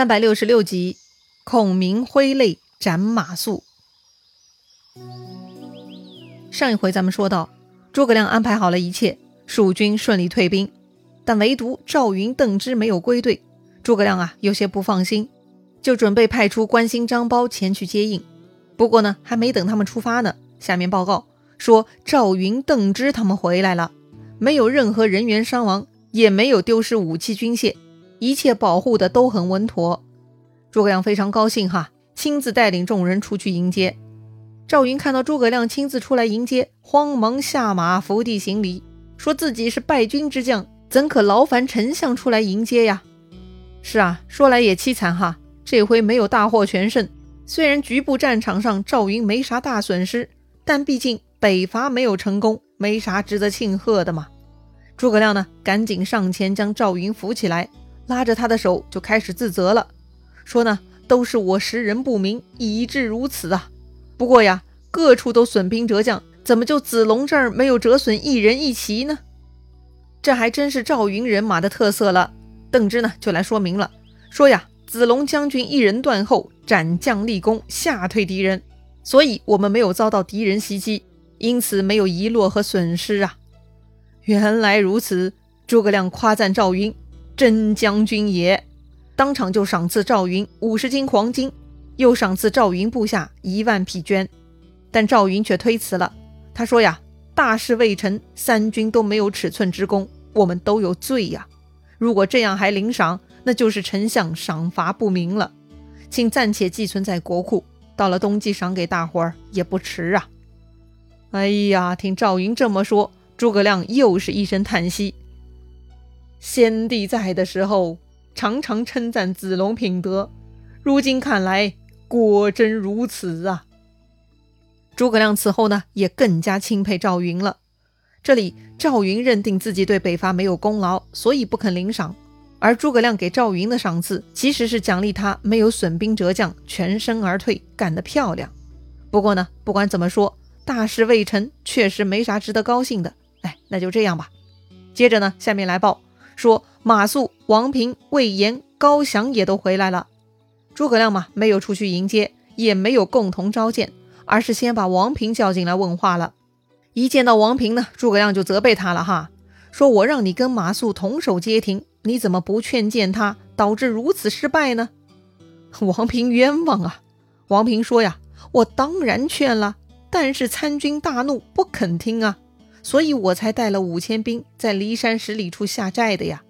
三百六十六集，孔明挥泪斩马谡。上一回咱们说到，诸葛亮安排好了一切，蜀军顺利退兵，但唯独赵云、邓芝没有归队。诸葛亮啊，有些不放心，就准备派出关兴、张苞前去接应。不过呢，还没等他们出发呢，下面报告说赵云、邓芝他们回来了，没有任何人员伤亡，也没有丢失武器军械。一切保护的都很稳妥，诸葛亮非常高兴哈，亲自带领众人出去迎接。赵云看到诸葛亮亲自出来迎接，慌忙下马伏地行礼，说自己是败军之将，怎可劳烦丞相出来迎接呀？是啊，说来也凄惨哈，这回没有大获全胜。虽然局部战场上赵云没啥大损失，但毕竟北伐没有成功，没啥值得庆贺的嘛。诸葛亮呢，赶紧上前将赵云扶起来。拉着他的手就开始自责了，说呢，都是我识人不明，以致如此啊。不过呀，各处都损兵折将，怎么就子龙这儿没有折损一人一骑呢？这还真是赵云人马的特色了。邓芝呢就来说明了，说呀，子龙将军一人断后，斩将立功，吓退敌人，所以我们没有遭到敌人袭击，因此没有遗落和损失啊。原来如此，诸葛亮夸赞赵云。真将军也，当场就赏赐赵云五十斤黄金，又赏赐赵云部下一万匹绢。但赵云却推辞了，他说呀：“大事未成，三军都没有尺寸之功，我们都有罪呀。如果这样还领赏，那就是丞相赏罚不明了，请暂且寄存在国库，到了冬季赏给大伙儿也不迟啊。”哎呀，听赵云这么说，诸葛亮又是一声叹息。先帝在的时候，常常称赞子龙品德，如今看来，果真如此啊。诸葛亮此后呢，也更加钦佩赵云了。这里赵云认定自己对北伐没有功劳，所以不肯领赏，而诸葛亮给赵云的赏赐，其实是奖励他没有损兵折将，全身而退，干得漂亮。不过呢，不管怎么说，大事未成，确实没啥值得高兴的。哎，那就这样吧。接着呢，下面来报。说马谡、王平、魏延、高翔也都回来了。诸葛亮嘛，没有出去迎接，也没有共同召见，而是先把王平叫进来问话了。一见到王平呢，诸葛亮就责备他了哈，说我让你跟马谡同守街亭，你怎么不劝谏他，导致如此失败呢？王平冤枉啊！王平说呀，我当然劝了，但是参军大怒，不肯听啊。所以我才带了五千兵在骊山十里处下寨的呀。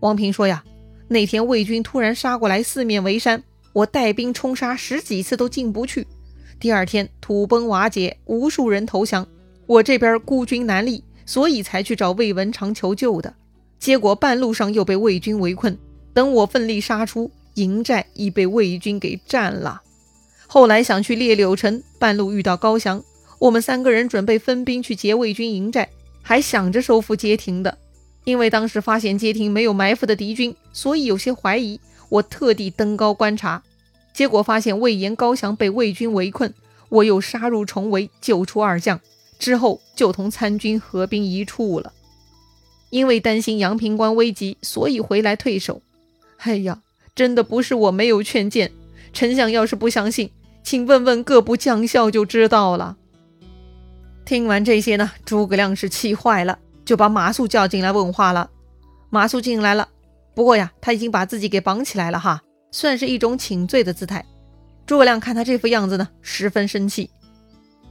王平说呀，那天魏军突然杀过来，四面围山，我带兵冲杀十几次都进不去。第二天土崩瓦解，无数人投降，我这边孤军难立，所以才去找魏文长求救的。结果半路上又被魏军围困，等我奋力杀出营寨，已被魏军给占了。后来想去列柳城，半路遇到高翔。我们三个人准备分兵去劫魏军营寨，还想着收复街亭的。因为当时发现街亭没有埋伏的敌军，所以有些怀疑。我特地登高观察，结果发现魏延、高翔被魏军围困，我又杀入重围，救出二将，之后就同参军合兵一处了。因为担心阳平关危急，所以回来退守。哎呀，真的不是我没有劝谏，丞相要是不相信，请问问各部将校就知道了。听完这些呢，诸葛亮是气坏了，就把马谡叫进来问话了。马谡进来了，不过呀，他已经把自己给绑起来了哈，算是一种请罪的姿态。诸葛亮看他这副样子呢，十分生气。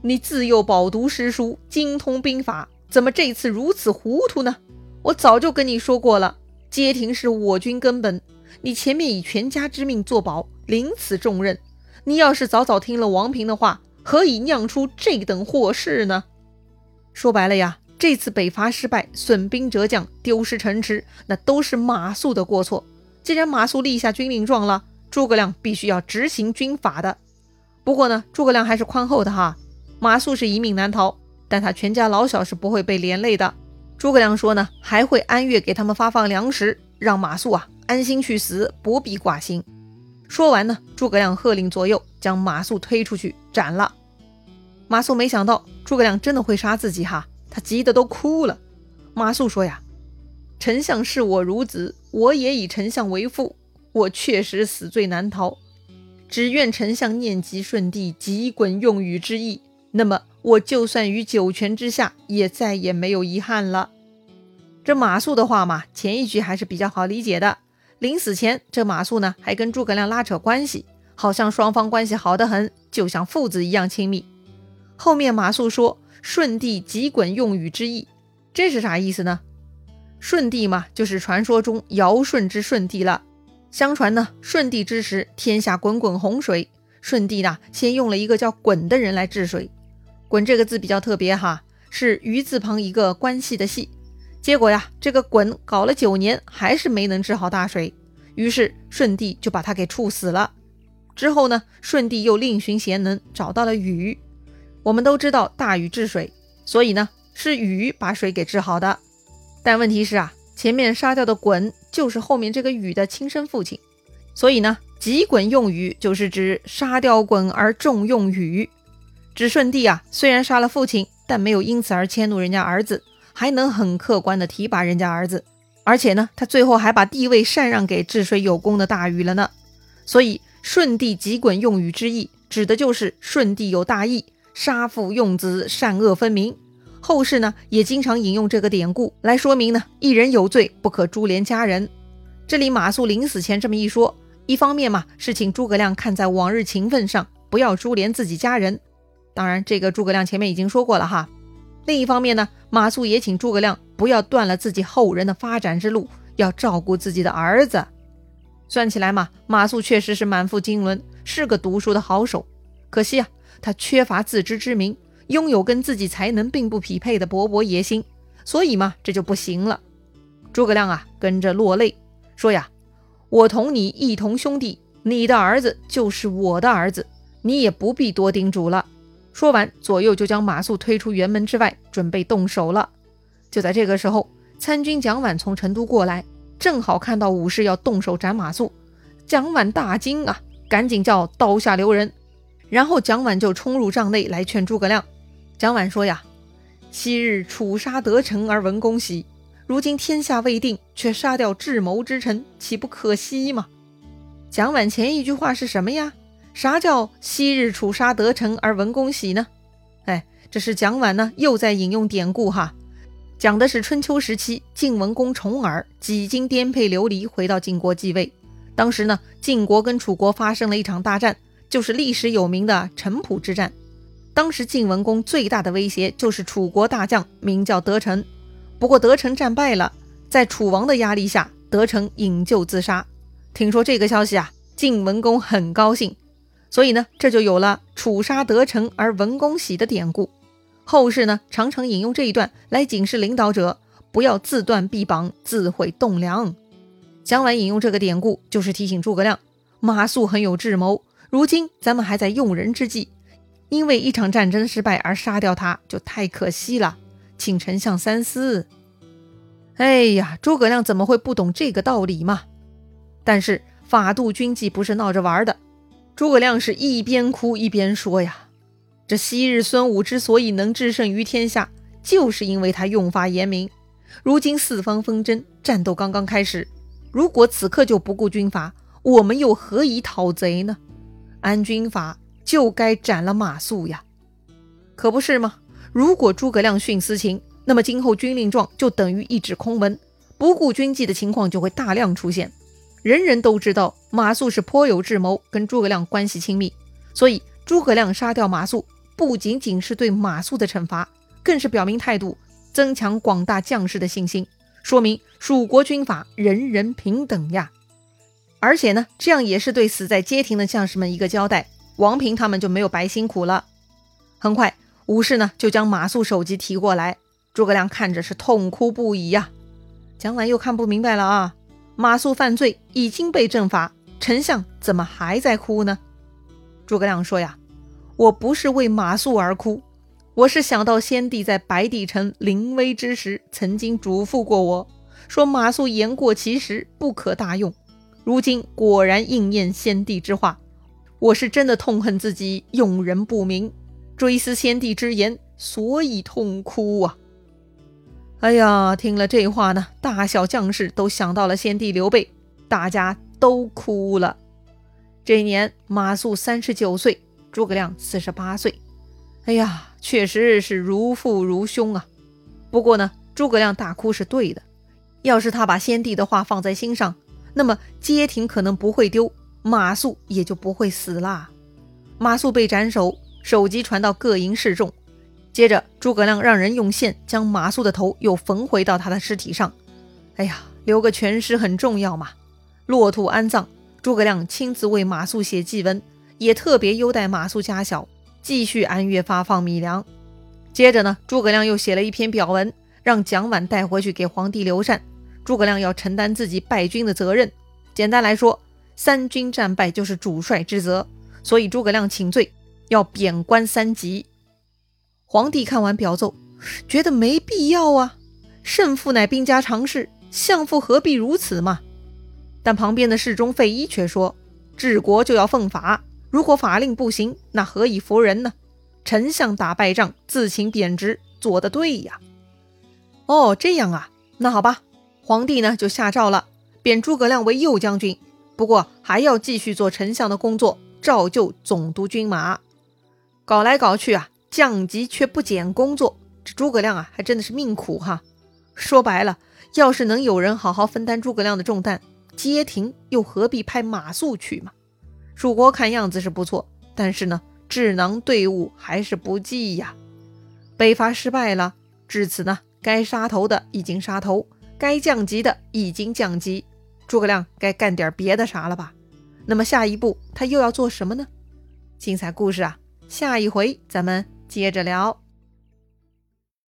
你自幼饱读诗书，精通兵法，怎么这次如此糊涂呢？我早就跟你说过了，街亭是我军根本，你前面以全家之命作保，领此重任。你要是早早听了王平的话。何以酿出这等祸事呢？说白了呀，这次北伐失败，损兵折将，丢失城池，那都是马谡的过错。既然马谡立下军令状了，诸葛亮必须要执行军法的。不过呢，诸葛亮还是宽厚的哈。马谡是一命难逃，但他全家老小是不会被连累的。诸葛亮说呢，还会按月给他们发放粮食，让马谡啊安心去死，不必挂心。说完呢，诸葛亮喝令左右将马谡推出去斩了。马谡没想到诸葛亮真的会杀自己哈，他急得都哭了。马谡说呀：“丞相视我如子，我也以丞相为父，我确实死罪难逃。只愿丞相念及舜帝急滚用语之意，那么我就算于九泉之下，也再也没有遗憾了。这马谡的话嘛，前一句还是比较好理解的。临死前，这马谡呢还跟诸葛亮拉扯关系，好像双方关系好得很，就像父子一样亲密。后面马谡说舜帝即滚用禹之意，这是啥意思呢？舜帝嘛，就是传说中尧舜之舜帝了。相传呢，舜帝之时，天下滚滚洪水。舜帝呢，先用了一个叫鲧的人来治水。鲧这个字比较特别哈，是鱼字旁一个关系的系。结果呀，这个鲧搞了九年，还是没能治好大水。于是舜帝就把他给处死了。之后呢，舜帝又另寻贤能，找到了禹。我们都知道大禹治水，所以呢，是禹把水给治好的。但问题是啊。前面杀掉的鲧就是后面这个禹的亲生父亲，所以呢，急鲧用禹就是指杀掉鲧而重用禹。指舜帝啊，虽然杀了父亲，但没有因此而迁怒人家儿子，还能很客观的提拔人家儿子，而且呢，他最后还把地位禅让给治水有功的大禹了呢。所以舜帝急鲧用禹之意，指的就是舜帝有大义，杀父用子，善恶分明。后世呢也经常引用这个典故来说明呢，一人有罪不可株连家人。这里马谡临死前这么一说，一方面嘛是请诸葛亮看在往日情分上，不要株连自己家人。当然，这个诸葛亮前面已经说过了哈。另一方面呢，马谡也请诸葛亮不要断了自己后人的发展之路，要照顾自己的儿子。算起来嘛，马谡确实是满腹经纶，是个读书的好手。可惜啊，他缺乏自知之明。拥有跟自己才能并不匹配的勃勃野心，所以嘛，这就不行了。诸葛亮啊，跟着落泪说呀：“我同你一同兄弟，你的儿子就是我的儿子，你也不必多叮嘱了。”说完，左右就将马谡推出辕门之外，准备动手了。就在这个时候，参军蒋琬从成都过来，正好看到武士要动手斩马谡，蒋琬大惊啊，赶紧叫刀下留人，然后蒋琬就冲入帐内来劝诸葛亮。蒋琬说呀：“昔日楚杀得成而闻公喜，如今天下未定，却杀掉智谋之臣，岂不可惜吗？”蒋琬前一句话是什么呀？啥叫昔日楚杀得成而闻公喜呢？哎，这是蒋琬呢又在引用典故哈，讲的是春秋时期晋文公重耳几经颠沛流离回到晋国继位，当时呢晋国跟楚国发生了一场大战，就是历史有名的城濮之战。当时晋文公最大的威胁就是楚国大将，名叫德成。不过德成战败了，在楚王的压力下，德成引咎自杀。听说这个消息啊，晋文公很高兴，所以呢，这就有了“楚杀得成而文公喜”的典故。后世呢，常常引用这一段来警示领导者不要自断臂膀，自毁栋梁。蒋琬引用这个典故，就是提醒诸葛亮，马谡很有智谋，如今咱们还在用人之际。因为一场战争失败而杀掉他，就太可惜了，请丞相三思。哎呀，诸葛亮怎么会不懂这个道理嘛？但是法度军纪不是闹着玩的，诸葛亮是一边哭一边说呀：“这昔日孙武之所以能制胜于天下，就是因为他用法严明。如今四方纷争，战斗刚刚开始，如果此刻就不顾军法，我们又何以讨贼呢？安军法。”就该斩了马谡呀，可不是吗？如果诸葛亮徇私情，那么今后军令状就等于一纸空文，不顾军纪的情况就会大量出现。人人都知道马谡是颇有智谋，跟诸葛亮关系亲密，所以诸葛亮杀掉马谡，不仅仅是对马谡的惩罚，更是表明态度，增强广大将士的信心，说明蜀国军法人人平等呀。而且呢，这样也是对死在街亭的将士们一个交代。王平他们就没有白辛苦了。很快，武士呢就将马谡首级提过来，诸葛亮看着是痛哭不已呀。蒋琬又看不明白了啊，马谡犯罪已经被正法，丞相怎么还在哭呢？诸葛亮说呀：“我不是为马谡而哭，我是想到先帝在白帝城临危之时曾经嘱咐过我，说马谡言过其实，不可大用。如今果然应验先帝之话。”我是真的痛恨自己用人不明，追思先帝之言，所以痛哭啊！哎呀，听了这话呢，大小将士都想到了先帝刘备，大家都哭了。这年，马谡三十九岁，诸葛亮四十八岁。哎呀，确实是如父如兄啊。不过呢，诸葛亮大哭是对的。要是他把先帝的话放在心上，那么街亭可能不会丢，马谡也就不会死啦。马谡被斩首，首级传到各营示众。接着，诸葛亮让人用线将马谡的头又缝回到他的尸体上。哎呀，留个全尸很重要嘛。落土安葬。诸葛亮亲自为马谡写祭文，也特别优待马谡家小，继续按月发放米粮。接着呢，诸葛亮又写了一篇表文，让蒋琬带回去给皇帝刘禅。诸葛亮要承担自己败军的责任。简单来说，三军战败就是主帅之责，所以诸葛亮请罪，要贬官三级。皇帝看完表奏，觉得没必要啊，胜负乃兵家常事，相父何必如此嘛？但旁边的侍中费祎却说：“治国就要奉法，如果法令不行，那何以服人呢？丞相打败仗，自请贬职，做得对呀。”哦，这样啊，那好吧，皇帝呢就下诏了，贬诸葛亮为右将军，不过还要继续做丞相的工作，照旧总督军马。搞来搞去啊，降级却不减工作，这诸葛亮啊，还真的是命苦哈。说白了，要是能有人好好分担诸葛亮的重担。街亭又何必派马谡去嘛？蜀国看样子是不错，但是呢，智囊队伍还是不济呀。北伐失败了，至此呢，该杀头的已经杀头，该降级的已经降级，诸葛亮该干点别的啥了吧？那么下一步他又要做什么呢？精彩故事啊，下一回咱们接着聊。